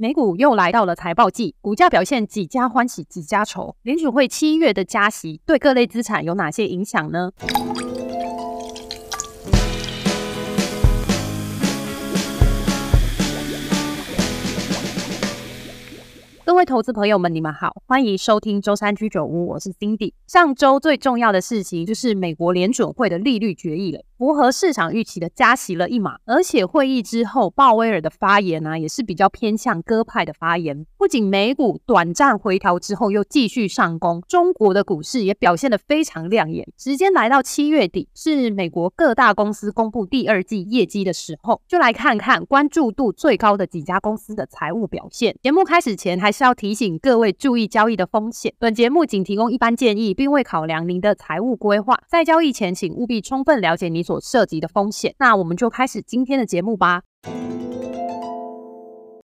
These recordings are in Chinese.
美股又来到了财报季，股价表现几家欢喜几家愁。联储会七月的加息对各类资产有哪些影响呢？各位投资朋友们，你们好，欢迎收听周三居酒屋，我是 Cindy。上周最重要的事情就是美国联准会的利率决议了。符合市场预期的加息了一码，而且会议之后，鲍威尔的发言呢、也是比较偏向鸽派的发言。不仅美股短暂回调之后又继续上攻，中国的股市也表现得非常亮眼。时间来到七月底，是美国各大公司公布第二季业绩的时候，就来看看关注度最高的几家公司的财务表现。节目开始前，还是要要提醒各位注意交易的风险。本节目仅提供一般建议，并未考量您的财务规划。在交易前，请务必充分了解你所涉及的风险，那我们就开始今天的节目吧。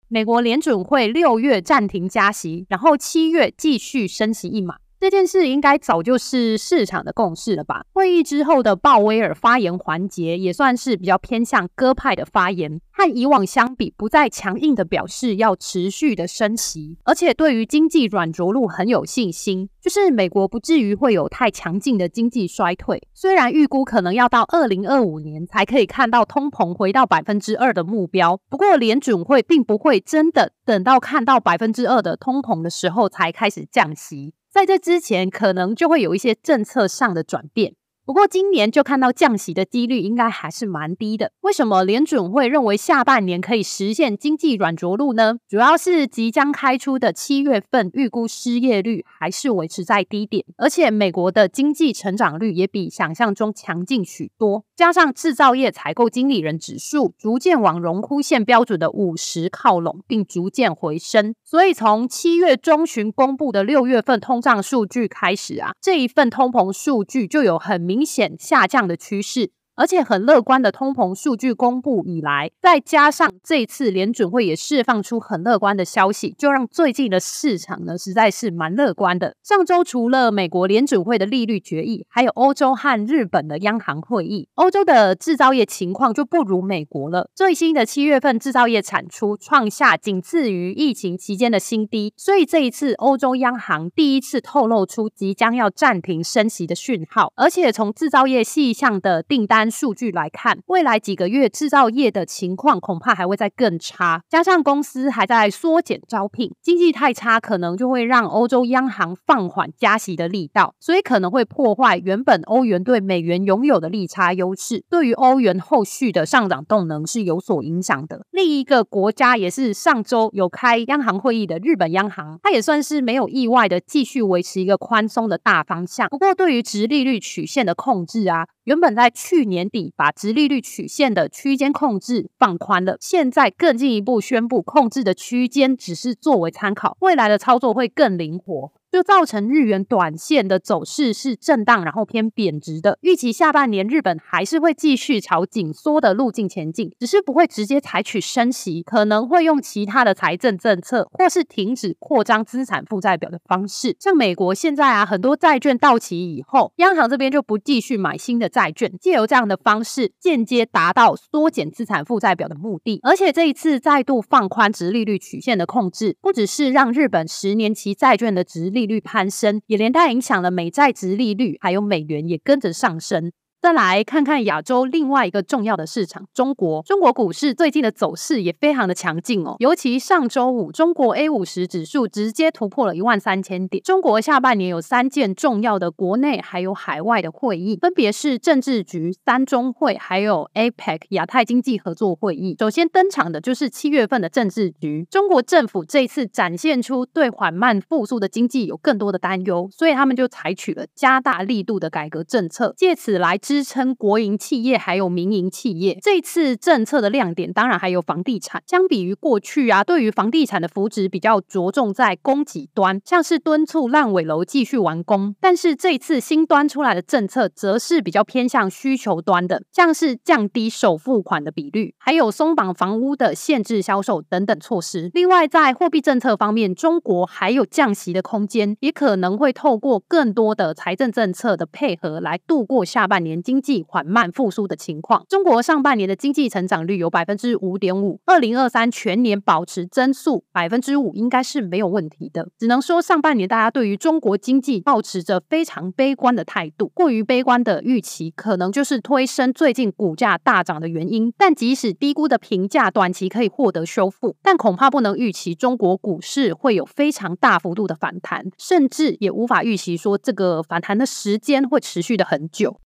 美国联准会六月暂停加息，然后七月继续升息一码，这件事应该早就是市场的共识了吧？会议之后的鲍威尔发言环节也算是比较偏向鸽派的发言。和以往相比，不再强硬的表示要持续的升息，而且对于经济软着陆很有信心，就是美国不至于会有太强劲的经济衰退。虽然预估可能要到二零二五年才可以看到通膨回到百分之二的目标，不过联准会并不会真的等到看到百分之二的通膨的时候才开始降息，在这之前可能就会有一些政策上的转变。不过今年就看到降息的几率应该还是蛮低的。为什么联准会认为下半年可以实现经济软着陆呢？主要是即将开出的七月份预估失业率还是维持在低点，而且美国的经济成长率也比想象中强劲许多。加上制造业采购经理人指数逐渐往荣枯线标准的五十靠拢，并逐渐回升，所以从七月中旬公布的六月份通胀数据开始啊，这一份通膨数据就有很明明显下降的趋势。而且很乐观的通膨数据公布以来，再加上这次联准会也释放出很乐观的消息，就让最近的市场呢实在是蛮乐观的。上周除了美国联准会的利率决议，还有欧洲和日本的央行会议。欧洲的制造业情况就不如美国了。最新的七月份制造业产出创下仅次于疫情期间的新低，所以这一次欧洲央行第一次透露出即将要暂停升息的讯号。而且从制造业细项的订单数据来看，未来几个月制造业的情况恐怕还会再更差。加上公司还在缩减招聘，经济太差，可能就会让欧洲央行放缓加息的力道，所以可能会破坏原本欧元对美元拥有的利差优势，对于欧元后续的上涨动能是有所影响的。另一个国家也是上周有开央行会议的日本央行，它也算是没有意外的继续维持一个宽松的大方向。不过对于直利率曲线的控制啊。原本在去年底把直利率曲线的区间控制放宽了，现在更进一步宣布控制的区间只是作为参考，未来的操作会更灵活。就造成日元短线的走势是震荡，然后偏贬值的。预期下半年日本还是会继续朝紧缩的路径前进，只是不会直接采取升息，可能会用其他的财政政策，或是停止扩张资产负债表的方式。像美国现在啊，很多债券到期以后，央行这边就不继续买新的债券，借由这样的方式间接达到缩减资产负债表的目的。而且这一次再度放宽直利率曲线的控制，不只是让日本十年期债券的殖利利率攀升，也连带影响了美债值利率，还有美元也跟着上升。再来看看亚洲另外一个重要的市场，中国。中国股市最近的走势也非常的强劲哦，尤其上周五，中国 A 五十指数直接突破了一万三千点。中国下半年有三件重要的国内还有海外的会议，分别是政治局、三中会，还有 APEC 亚太经济合作会议。首先登场的就是七月份的政治局，中国政府这次展现出对缓慢复苏的经济有更多的担忧，所以他们就采取了加大力度的改革政策，借此来。支撑国营企业还有民营企业，这次政策的亮点当然还有房地产。相比于过去啊，对于房地产的扶植比较着重在供给端，像是敦促烂尾楼继续完工。但是这次新端出来的政策，则是比较偏向需求端的，像是降低首付款的比率，还有松绑房屋的限制销售等等措施。另外，在货币政策方面，中国还有降息的空间，也可能会透过更多的财政政策的配合来度过下半年。经济缓慢复苏的情况。中国上半年的经济成长率有百分之五点五，二零二三全年保持增速百分之五，应该是没有问题的。只能说上半年大家对于中国经济保持着非常悲观的态度，过于悲观的预期可能就是推升最近股价大涨的原因。但即使低估的评价短期可以获得修复，但恐怕不能预期中国股市会有非常大幅度的反弹，甚至也无法预期说这个反弹的时间会持续的很久。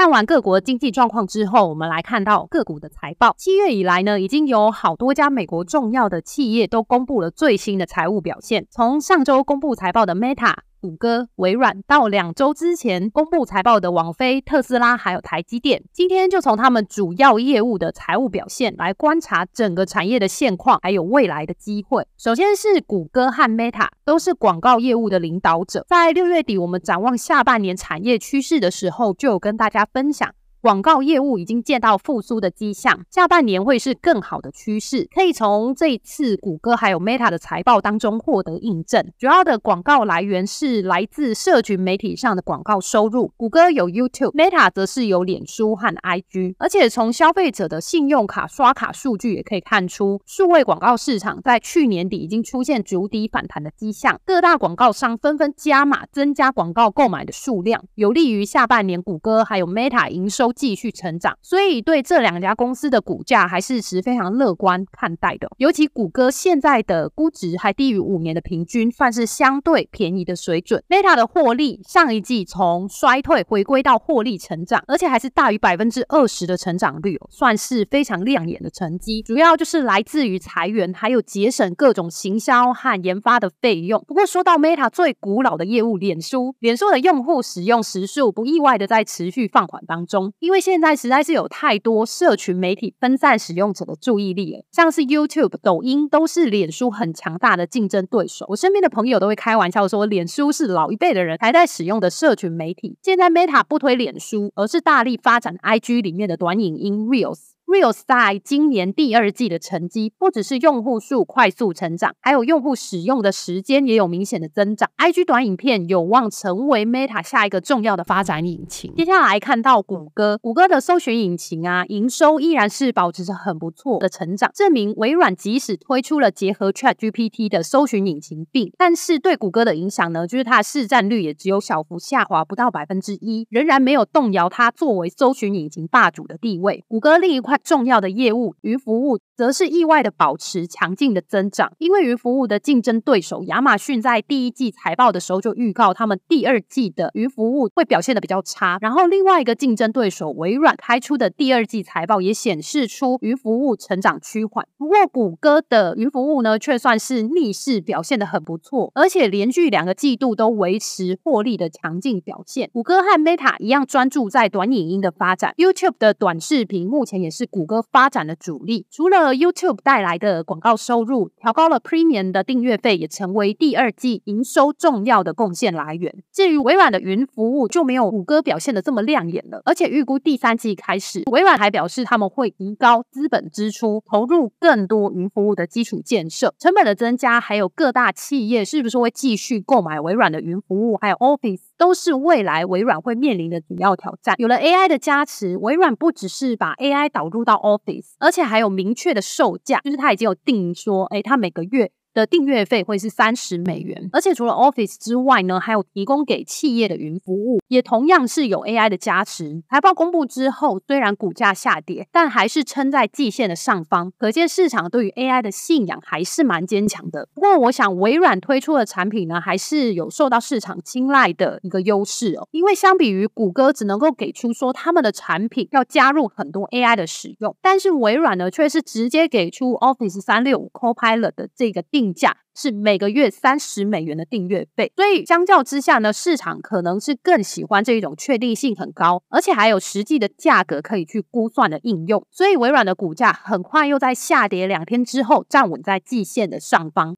看完各国经济状况之后，我们来看到个股的财报。七月以来呢，已经有好多家美国重要的企业都公布了最新的财务表现。从上周公布财报的 Meta。谷歌、微软到两周之前公布财报的网飞、特斯拉，还有台积电，今天就从他们主要业务的财务表现来观察整个产业的现况，还有未来的机会。首先是谷歌和 Meta，都是广告业务的领导者。在六月底，我们展望下半年产业趋势的时候，就有跟大家分享。广告业务已经见到复苏的迹象，下半年会是更好的趋势，可以从这一次谷歌还有 Meta 的财报当中获得印证。主要的广告来源是来自社群媒体上的广告收入，谷歌有 YouTube，Meta 则是有脸书和 IG。而且从消费者的信用卡刷卡数据也可以看出，数位广告市场在去年底已经出现逐底反弹的迹象，各大广告商纷纷加码增加广告购买的数量，有利于下半年谷歌还有 Meta 营收。继续成长，所以对这两家公司的股价还是持非常乐观看待的。尤其谷歌现在的估值还低于五年的平均，算是相对便宜的水准。Meta 的获利上一季从衰退回归到获利成长，而且还是大于百分之二十的成长率，算是非常亮眼的成绩。主要就是来自于裁员，还有节省各种行销和研发的费用。不过说到 Meta 最古老的业务，脸书，脸书的用户使用时数不意外的在持续放缓当中。因为现在实在是有太多社群媒体分散使用者的注意力了，像是 YouTube、抖音都是脸书很强大的竞争对手。我身边的朋友都会开玩笑说，脸书是老一辈的人还在使用的社群媒体。现在 Meta 不推脸书，而是大力发展 IG 里面的短影音 Reels。Real Side 今年第二季的成绩，不只是用户数快速成长，还有用户使用的时间也有明显的增长。IG 短影片有望成为 Meta 下一个重要的发展引擎。接下来看到谷歌，谷歌的搜寻引擎啊，营收依然是保持着很不错的成长，证明微软即使推出了结合 ChatGPT 的搜寻引擎并，但是对谷歌的影响呢，就是它的市占率也只有小幅下滑不到百分之一，仍然没有动摇它作为搜寻引擎霸主的地位。谷歌另一块。重要的业务与服务则是意外的保持强劲的增长，因为云服务的竞争对手亚马逊在第一季财报的时候就预告，他们第二季的云服务会表现的比较差。然后另外一个竞争对手微软开出的第二季财报也显示出云服务成长趋缓。不过谷歌的云服务呢，却算是逆势表现的很不错，而且连续两个季度都维持获利的强劲表现。谷歌和 Meta 一样专注在短影音的发展，YouTube 的短视频目前也是谷歌发展的主力，除了 YouTube 带来的广告收入，调高了 Premium 的订阅费，也成为第二季营收重要的贡献来源。至于微软的云服务，就没有谷歌表现的这么亮眼了。而且预估第三季开始，微软还表示他们会提高资本支出，投入更多云服务的基础建设，成本的增加，还有各大企业是不是会继续购买微软的云服务，还有 Office。都是未来微软会面临的主要挑战。有了 AI 的加持，微软不只是把 AI 导入到 Office，而且还有明确的售价，就是它已经有定说，哎，它每个月。的订阅费会是三十美元，而且除了 Office 之外呢，还有提供给企业的云服务，也同样是有 AI 的加持。财报公布之后，虽然股价下跌，但还是撑在季线的上方，可见市场对于 AI 的信仰还是蛮坚强的。不过，我想微软推出的产品呢，还是有受到市场青睐的一个优势哦，因为相比于谷歌只能够给出说他们的产品要加入很多 AI 的使用，但是微软呢却是直接给出 Office 三六五 Copilot 的这个定。定价是每个月三十美元的订阅费，所以相较之下呢，市场可能是更喜欢这一种确定性很高，而且还有实际的价格可以去估算的应用。所以微软的股价很快又在下跌两天之后站稳在季线的上方。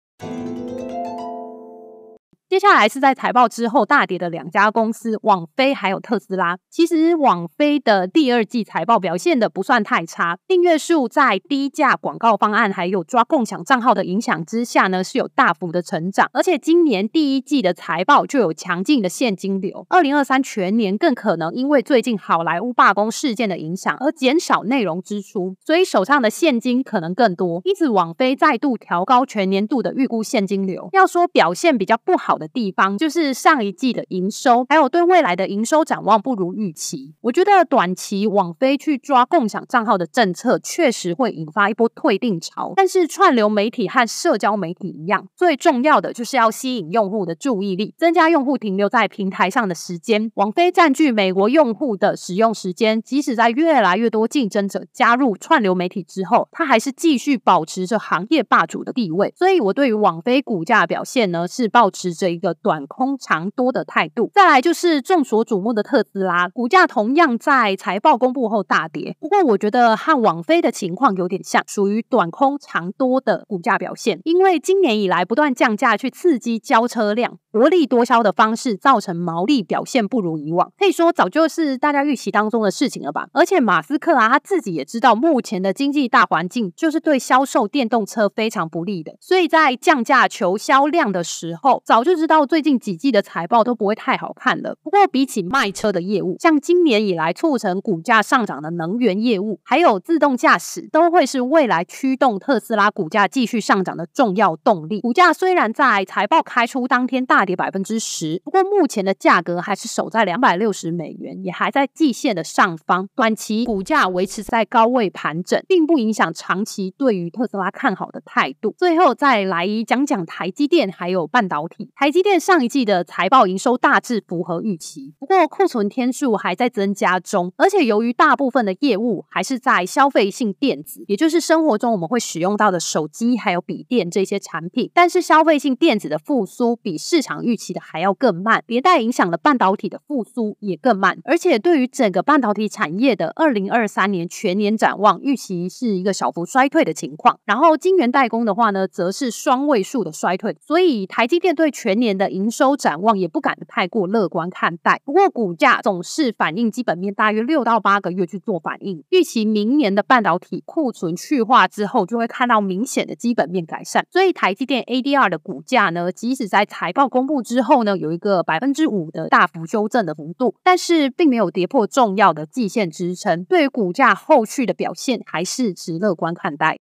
接下来是在财报之后大跌的两家公司，网飞还有特斯拉。其实网飞的第二季财报表现的不算太差，订阅数在低价广告方案还有抓共享账号的影响之下呢，是有大幅的成长。而且今年第一季的财报就有强劲的现金流，二零二三全年更可能因为最近好莱坞罢工事件的影响而减少内容支出，所以手上的现金可能更多。因此，网飞再度调高全年度的预估现金流。要说表现比较不好的地方，就是上一季的营收，还有对未来的营收展望不如预期。我觉得短期网飞去抓共享账号的政策，确实会引发一波退订潮。但是串流媒体和社交媒体一样，最重要的就是要吸引用户的注意力，增加用户停留在平台上的时间。网飞占据美国用户的使用时间，即使在越来越多竞争者加入串流媒体之后，它还是继续保持着行业霸主的地位。所以，我对于网飞股价表现呢，是保持着一个短空长多的态度。再来就是众所瞩目的特斯拉，股价同样在财报公布后大跌。不过，我觉得和网飞的情况有点像，属于短空长多的股价表现。因为今年以来不断降价去刺激交车量，薄利多销的方式造成毛利表现不如以往，可以说早就是大家预期当中的事情了吧。而且马斯克啊，他自己也知道目前的经济大环境就是对销售电动车非常不利的，所以在降价求销量的时候，早就知道最近几季的财报都不会太好看了。不过比起卖车的业务，像今年以来促成股价上涨的能源业务，还有自动驾驶，都会是未来驱动特斯拉股价继续上涨的重要动力。股价虽然在财报开出当天大跌百分之十，不过目前的价格还是守在两百六十美元，也还在季线的上方。短期股价维持在高位盘整，并不影响长期对于特斯拉看好的态度。最后再来讲讲台积电还有半导体。台积电上一季的财报营收大致符合预期，不过库存天数还在增加中，而且由于大部分的业务还是在消费性电子，也就是生活中我们会使用到的手机还有笔电这些产品，但是消费性电子的复苏比市场预期的还要更慢，连带影响了半导体的复苏也更慢。而且对于整个半导体产业的二零二三年全年展望，预期是一个小幅衰退的情况。然后晶圆代工的话呢，则是双位数的衰退。所以台积电对全全年的营收展望也不敢太过乐观看待。不过股价总是反映基本面，大约六到八个月去做反应。预期明年的半导体库存去化之后，就会看到明显的基本面改善。所以台积电 ADR 的股价呢，即使在财报公布之后，呢，有一个百分之五的大幅修正的幅度，但是并没有跌破重要的季线支撑，对于股价后续的表现还是持乐观看待。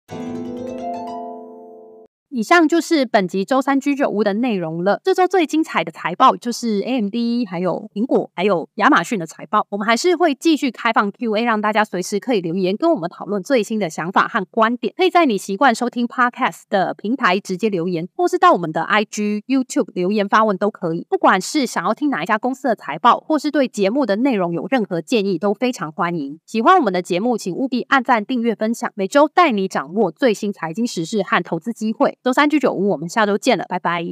以上就是本集周三居酒屋的内容了。这周最精彩的财报就是 AMD、还有苹果、还有亚马逊的财报。我们还是会继续开放 Q&A，让大家随时可以留言跟我们讨论最新的想法和观点。可以在你习惯收听 Podcast 的平台直接留言，或是到我们的 IG、YouTube 留言发问都可以。不管是想要听哪一家公司的财报，或是对节目的内容有任何建议，都非常欢迎。喜欢我们的节目，请务必按赞、订阅、分享。每周带你掌握最新财经时事和投资机会。周三居酒屋，我们下周见了，拜拜。